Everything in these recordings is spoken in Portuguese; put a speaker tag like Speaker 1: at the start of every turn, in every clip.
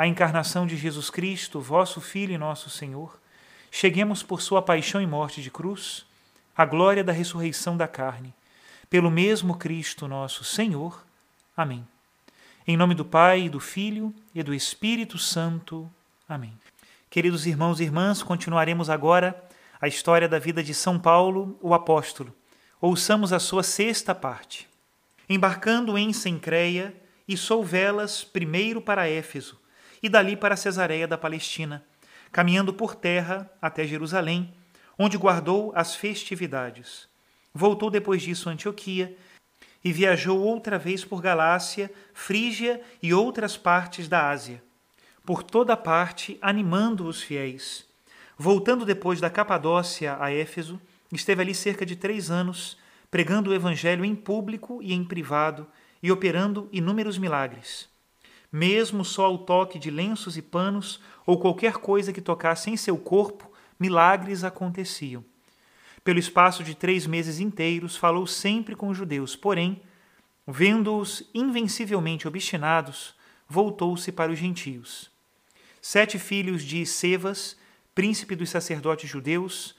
Speaker 1: a encarnação de Jesus Cristo, vosso Filho e nosso Senhor, cheguemos por sua paixão e morte de cruz, à glória da ressurreição da carne, pelo mesmo Cristo nosso Senhor. Amém. Em nome do Pai, do Filho e do Espírito Santo. Amém. Queridos irmãos e irmãs, continuaremos agora a história da vida de São Paulo, o apóstolo. Ouçamos a sua sexta parte. Embarcando em Sencreia, e velas primeiro para Éfeso, e dali para Cesareia da Palestina, caminhando por terra até Jerusalém, onde guardou as festividades. Voltou depois disso a Antioquia e viajou outra vez por Galácia, Frígia e outras partes da Ásia, por toda parte animando os fiéis. Voltando depois da Capadócia a Éfeso, esteve ali cerca de três anos, pregando o Evangelho em público e em privado e operando inúmeros milagres. Mesmo só ao toque de lenços e panos ou qualquer coisa que tocasse em seu corpo, milagres aconteciam. Pelo espaço de três meses inteiros, falou sempre com os judeus, porém, vendo-os invencivelmente obstinados, voltou-se para os gentios. Sete filhos de Sevas, príncipe dos sacerdotes judeus,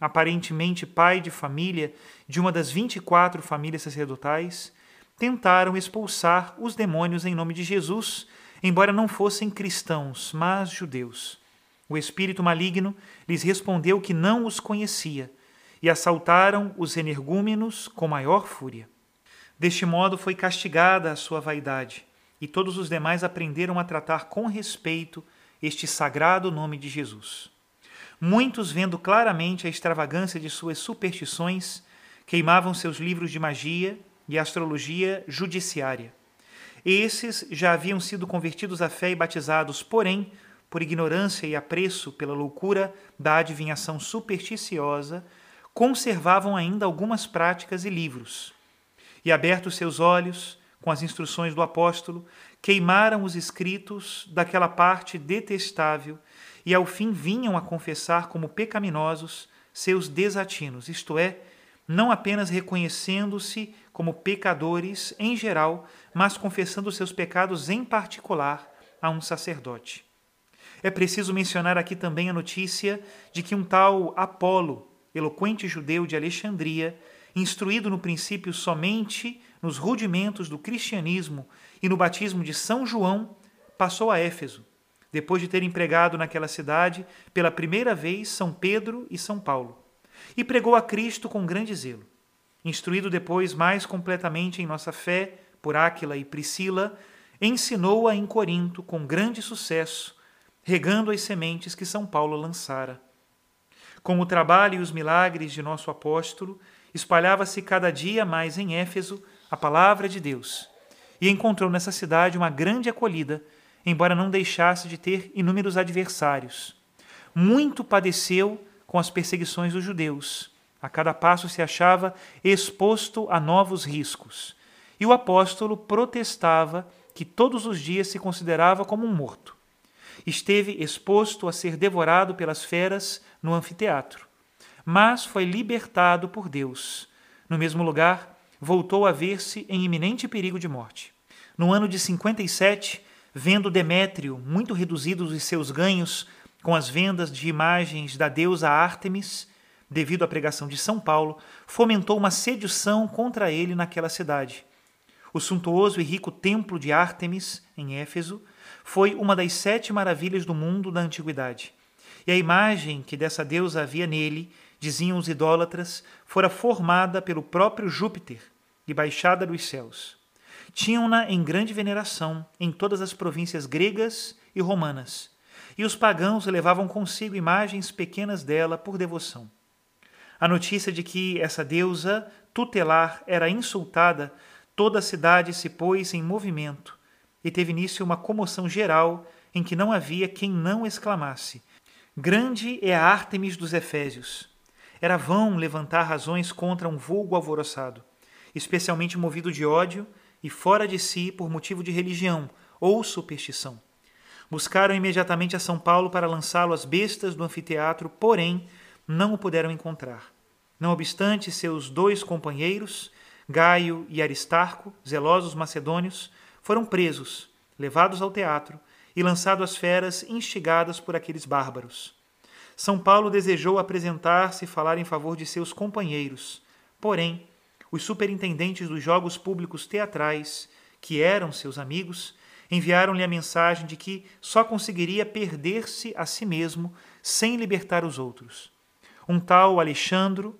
Speaker 1: aparentemente pai de família de uma das vinte e quatro famílias sacerdotais, tentaram expulsar os demônios em nome de Jesus, embora não fossem cristãos, mas judeus. O espírito maligno lhes respondeu que não os conhecia e assaltaram os energúmenos com maior fúria. Deste modo foi castigada a sua vaidade, e todos os demais aprenderam a tratar com respeito este sagrado nome de Jesus. Muitos, vendo claramente a extravagância de suas superstições, queimavam seus livros de magia e astrologia judiciária. Esses já haviam sido convertidos à fé e batizados, porém, por ignorância e apreço pela loucura da adivinhação supersticiosa, conservavam ainda algumas práticas e livros. E abertos seus olhos, com as instruções do apóstolo, queimaram os escritos daquela parte detestável e ao fim vinham a confessar como pecaminosos seus desatinos, isto é, não apenas reconhecendo-se como pecadores em geral, mas confessando seus pecados em particular a um sacerdote. É preciso mencionar aqui também a notícia de que um tal Apolo, eloquente judeu de Alexandria, instruído no princípio somente nos rudimentos do cristianismo e no batismo de São João, passou a Éfeso, depois de ter empregado naquela cidade pela primeira vez São Pedro e São Paulo e pregou a Cristo com grande zelo. Instruído depois mais completamente em nossa fé por Áquila e Priscila, ensinou-a em Corinto com grande sucesso, regando as sementes que São Paulo lançara. Com o trabalho e os milagres de nosso apóstolo, espalhava-se cada dia mais em Éfeso a palavra de Deus, e encontrou nessa cidade uma grande acolhida, embora não deixasse de ter inúmeros adversários. Muito padeceu com as perseguições dos judeus. A cada passo se achava exposto a novos riscos. E o apóstolo protestava que todos os dias se considerava como um morto. Esteve exposto a ser devorado pelas feras no anfiteatro, mas foi libertado por Deus. No mesmo lugar, voltou a ver-se em iminente perigo de morte. No ano de 57, vendo Demétrio muito reduzidos os seus ganhos com as vendas de imagens da deusa Ártemis, devido à pregação de São Paulo, fomentou uma sedição contra ele naquela cidade. O suntuoso e rico templo de Ártemis, em Éfeso, foi uma das sete maravilhas do mundo da antiguidade. E a imagem que dessa deusa havia nele, diziam os idólatras, fora formada pelo próprio Júpiter e baixada dos céus. Tinham-na em grande veneração em todas as províncias gregas e romanas, e os pagãos levavam consigo imagens pequenas dela por devoção. A notícia de que essa deusa tutelar era insultada, toda a cidade se pôs em movimento e teve início uma comoção geral em que não havia quem não exclamasse: Grande é a Ártemis dos Efésios! Era vão levantar razões contra um vulgo alvoroçado, especialmente movido de ódio e fora de si por motivo de religião ou superstição. Buscaram imediatamente a São Paulo para lançá-lo às bestas do anfiteatro, porém não o puderam encontrar. Não obstante, seus dois companheiros, Gaio e Aristarco, zelosos macedônios, foram presos, levados ao teatro e lançados às feras instigadas por aqueles bárbaros. São Paulo desejou apresentar-se e falar em favor de seus companheiros, porém, os superintendentes dos jogos públicos teatrais, que eram seus amigos, enviaram-lhe a mensagem de que só conseguiria perder-se a si mesmo sem libertar os outros. Um tal Alexandro,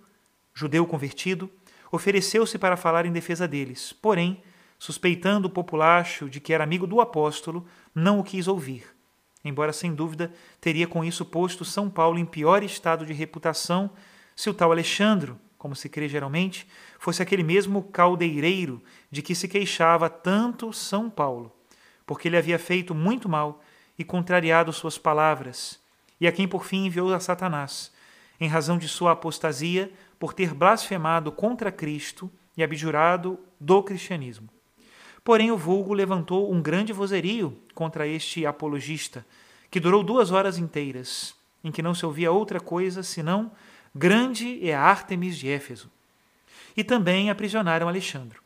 Speaker 1: judeu convertido, ofereceu-se para falar em defesa deles, porém, suspeitando o populacho de que era amigo do apóstolo, não o quis ouvir. Embora sem dúvida teria com isso posto São Paulo em pior estado de reputação se o tal Alexandro, como se crê geralmente, fosse aquele mesmo caldeireiro de que se queixava tanto São Paulo, porque ele havia feito muito mal e contrariado suas palavras, e a quem por fim enviou a Satanás, em razão de sua apostasia por ter blasfemado contra Cristo e abjurado do cristianismo. Porém, o vulgo levantou um grande vozerio contra este apologista, que durou duas horas inteiras, em que não se ouvia outra coisa senão Grande é Ártemis de Éfeso. E também aprisionaram Alexandre.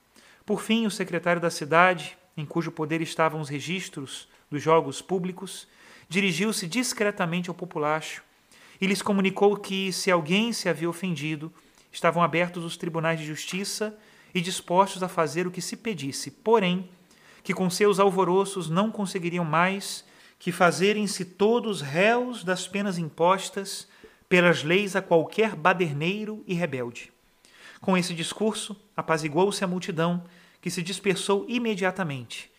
Speaker 1: Por fim, o secretário da cidade, em cujo poder estavam os registros dos jogos públicos, dirigiu-se discretamente ao populacho e lhes comunicou que, se alguém se havia ofendido, estavam abertos os tribunais de justiça e dispostos a fazer o que se pedisse, porém, que com seus alvoroços não conseguiriam mais que fazerem-se todos réus das penas impostas pelas leis a qualquer baderneiro e rebelde. Com esse discurso, apaziguou-se a multidão, que se dispersou imediatamente,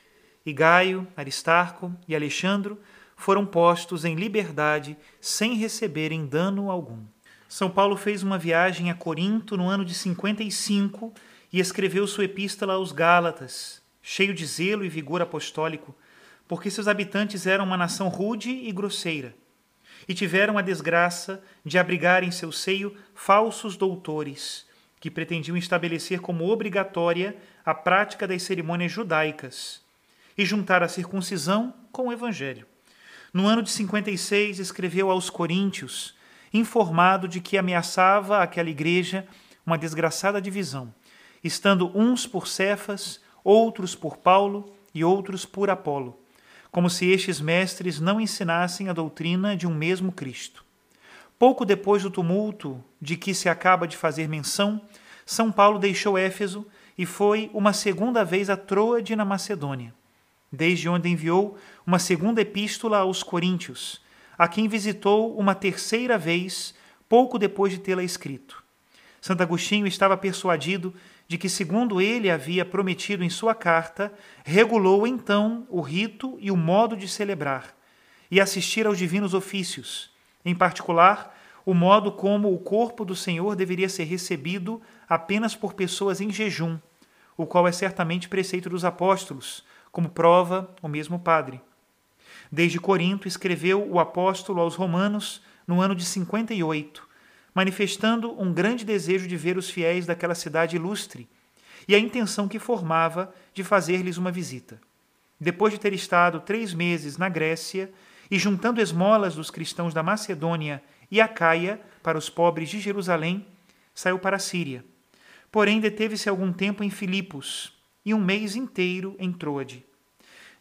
Speaker 1: e Gaio, Aristarco e Alexandro foram postos em liberdade sem receberem dano algum. São Paulo fez uma viagem a Corinto no ano de 55 e escreveu sua epístola aos Gálatas, cheio de zelo e vigor apostólico, porque seus habitantes eram uma nação rude e grosseira e tiveram a desgraça de abrigar em seu seio falsos doutores, que pretendiam estabelecer como obrigatória a prática das cerimônias judaicas e juntar a circuncisão com o evangelho. No ano de 56, escreveu aos Coríntios, informado de que ameaçava aquela igreja uma desgraçada divisão, estando uns por Cefas, outros por Paulo e outros por Apolo como se estes mestres não ensinassem a doutrina de um mesmo Cristo. Pouco depois do tumulto de que se acaba de fazer menção, São Paulo deixou Éfeso e foi uma segunda vez a Troade na Macedônia, desde onde enviou uma segunda epístola aos Coríntios, a quem visitou uma terceira vez pouco depois de tê-la escrito. Santo Agostinho estava persuadido de que, segundo ele havia prometido em sua carta, regulou então o rito e o modo de celebrar e assistir aos divinos ofícios, em particular, o modo como o corpo do Senhor deveria ser recebido apenas por pessoas em jejum, o qual é certamente preceito dos apóstolos, como prova o mesmo Padre. Desde Corinto escreveu o apóstolo aos Romanos no ano de 58, manifestando um grande desejo de ver os fiéis daquela cidade ilustre e a intenção que formava de fazer-lhes uma visita. Depois de ter estado três meses na Grécia e juntando esmolas dos cristãos da Macedônia e Acaia para os pobres de Jerusalém, saiu para a Síria. Porém, deteve-se algum tempo em Filipos e um mês inteiro em Troade.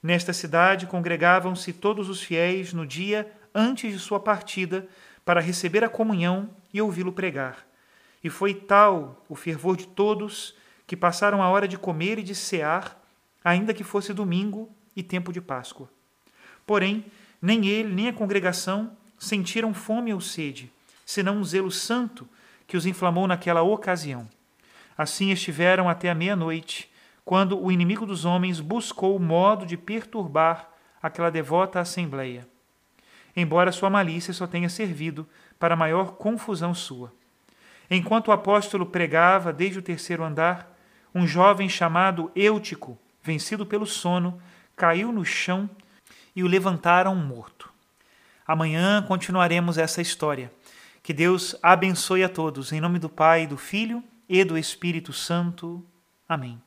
Speaker 1: Nesta cidade congregavam-se todos os fiéis no dia antes de sua partida para receber a comunhão e ouvi-lo pregar. E foi tal o fervor de todos que passaram a hora de comer e de cear, ainda que fosse domingo e tempo de Páscoa. Porém, nem ele, nem a congregação sentiram fome ou sede, senão um zelo santo que os inflamou naquela ocasião. Assim estiveram até a meia-noite, quando o inimigo dos homens buscou o modo de perturbar aquela devota assembleia, embora sua malícia só tenha servido para maior confusão sua. Enquanto o apóstolo pregava desde o terceiro andar, um jovem chamado Eutico, vencido pelo sono, caiu no chão e o levantaram morto. Amanhã continuaremos essa história. Que Deus abençoe a todos. Em nome do Pai, do Filho e do Espírito Santo. Amém.